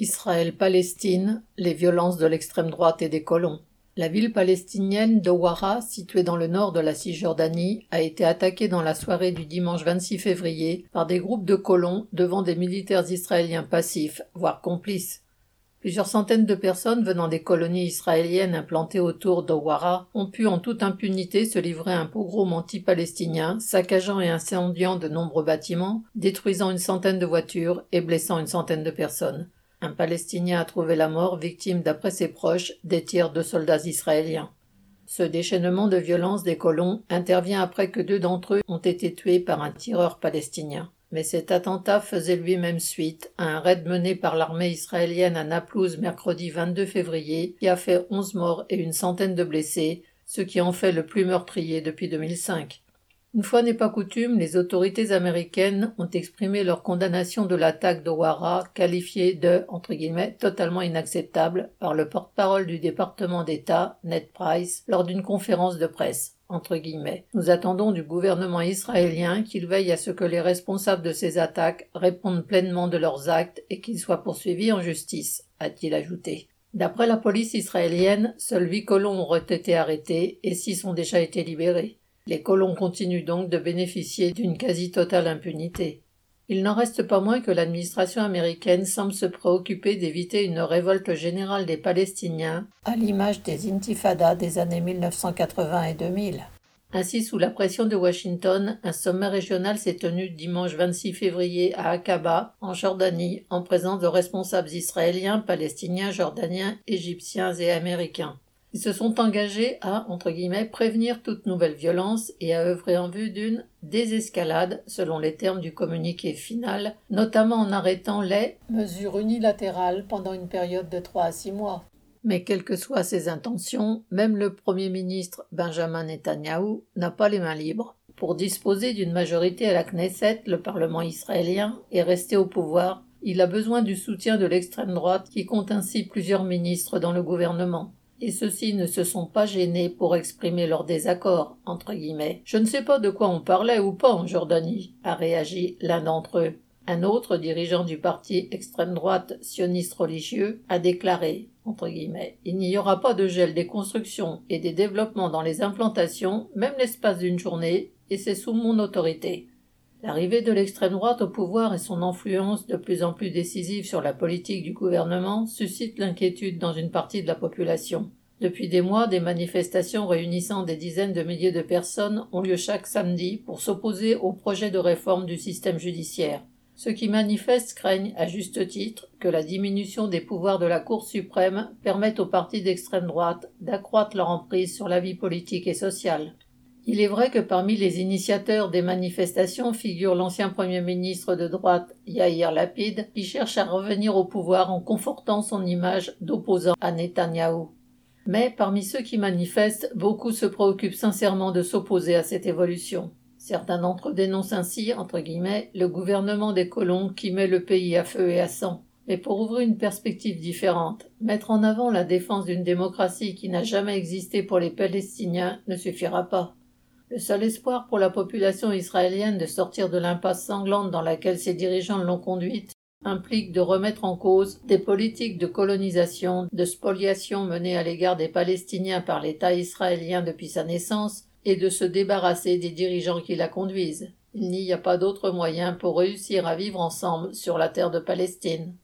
Israël-Palestine, les violences de l'extrême droite et des colons. La ville palestinienne de Wara, située dans le nord de la Cisjordanie, a été attaquée dans la soirée du dimanche 26 février par des groupes de colons devant des militaires israéliens passifs, voire complices. Plusieurs centaines de personnes venant des colonies israéliennes implantées autour d'Owara ont pu en toute impunité se livrer à un pogrom anti-palestinien, saccageant et incendiant de nombreux bâtiments, détruisant une centaine de voitures et blessant une centaine de personnes. Un Palestinien a trouvé la mort, victime d'après ses proches des tirs de soldats israéliens. Ce déchaînement de violence des colons intervient après que deux d'entre eux ont été tués par un tireur palestinien. Mais cet attentat faisait lui-même suite à un raid mené par l'armée israélienne à Naplouse mercredi 22 février qui a fait onze morts et une centaine de blessés, ce qui en fait le plus meurtrier depuis 2005. Une fois n'est pas coutume, les autorités américaines ont exprimé leur condamnation de l'attaque d'Owara, qualifiée de entre guillemets, totalement inacceptable par le porte-parole du département d'État, Ned Price, lors d'une conférence de presse. Entre guillemets. Nous attendons du gouvernement israélien qu'il veille à ce que les responsables de ces attaques répondent pleinement de leurs actes et qu'ils soient poursuivis en justice, a-t-il ajouté. D'après la police israélienne, seuls huit colons auraient été arrêtés et six ont déjà été libérés. Les colons continuent donc de bénéficier d'une quasi-totale impunité. Il n'en reste pas moins que l'administration américaine semble se préoccuper d'éviter une révolte générale des Palestiniens, à l'image des intifadas des années 1980 et 2000. Ainsi, sous la pression de Washington, un sommet régional s'est tenu dimanche 26 février à Aqaba, en Jordanie, en présence de responsables israéliens, palestiniens, jordaniens, égyptiens et américains. Ils se sont engagés à, entre guillemets, prévenir toute nouvelle violence et à œuvrer en vue d'une désescalade, selon les termes du communiqué final, notamment en arrêtant les mesures unilatérales pendant une période de trois à six mois. Mais quelles que soient ses intentions, même le Premier ministre Benjamin Netanyahou n'a pas les mains libres. Pour disposer d'une majorité à la Knesset, le Parlement israélien, et rester au pouvoir, il a besoin du soutien de l'extrême droite qui compte ainsi plusieurs ministres dans le gouvernement et ceux-ci ne se sont pas gênés pour exprimer leur désaccord, entre guillemets. Je ne sais pas de quoi on parlait ou pas en Jordanie, a réagi l'un d'entre eux. Un autre dirigeant du parti extrême droite sioniste religieux a déclaré entre guillemets, il n'y aura pas de gel des constructions et des développements dans les implantations, même l'espace d'une journée, et c'est sous mon autorité. L'arrivée de l'extrême droite au pouvoir et son influence de plus en plus décisive sur la politique du gouvernement suscitent l'inquiétude dans une partie de la population. Depuis des mois, des manifestations réunissant des dizaines de milliers de personnes ont lieu chaque samedi pour s'opposer au projet de réforme du système judiciaire. Ceux qui manifestent craignent, à juste titre, que la diminution des pouvoirs de la Cour suprême permette aux partis d'extrême droite d'accroître leur emprise sur la vie politique et sociale. Il est vrai que parmi les initiateurs des manifestations figure l'ancien Premier ministre de droite Yair Lapid, qui cherche à revenir au pouvoir en confortant son image d'opposant à Netanyahou. Mais parmi ceux qui manifestent, beaucoup se préoccupent sincèrement de s'opposer à cette évolution. Certains d'entre eux dénoncent ainsi, entre guillemets, le gouvernement des colons qui met le pays à feu et à sang. Mais pour ouvrir une perspective différente, mettre en avant la défense d'une démocratie qui n'a jamais existé pour les Palestiniens ne suffira pas. Le seul espoir pour la population israélienne de sortir de l'impasse sanglante dans laquelle ses dirigeants l'ont conduite implique de remettre en cause des politiques de colonisation, de spoliation menées à l'égard des Palestiniens par l'État israélien depuis sa naissance et de se débarrasser des dirigeants qui la conduisent. Il n'y a pas d'autre moyen pour réussir à vivre ensemble sur la terre de Palestine.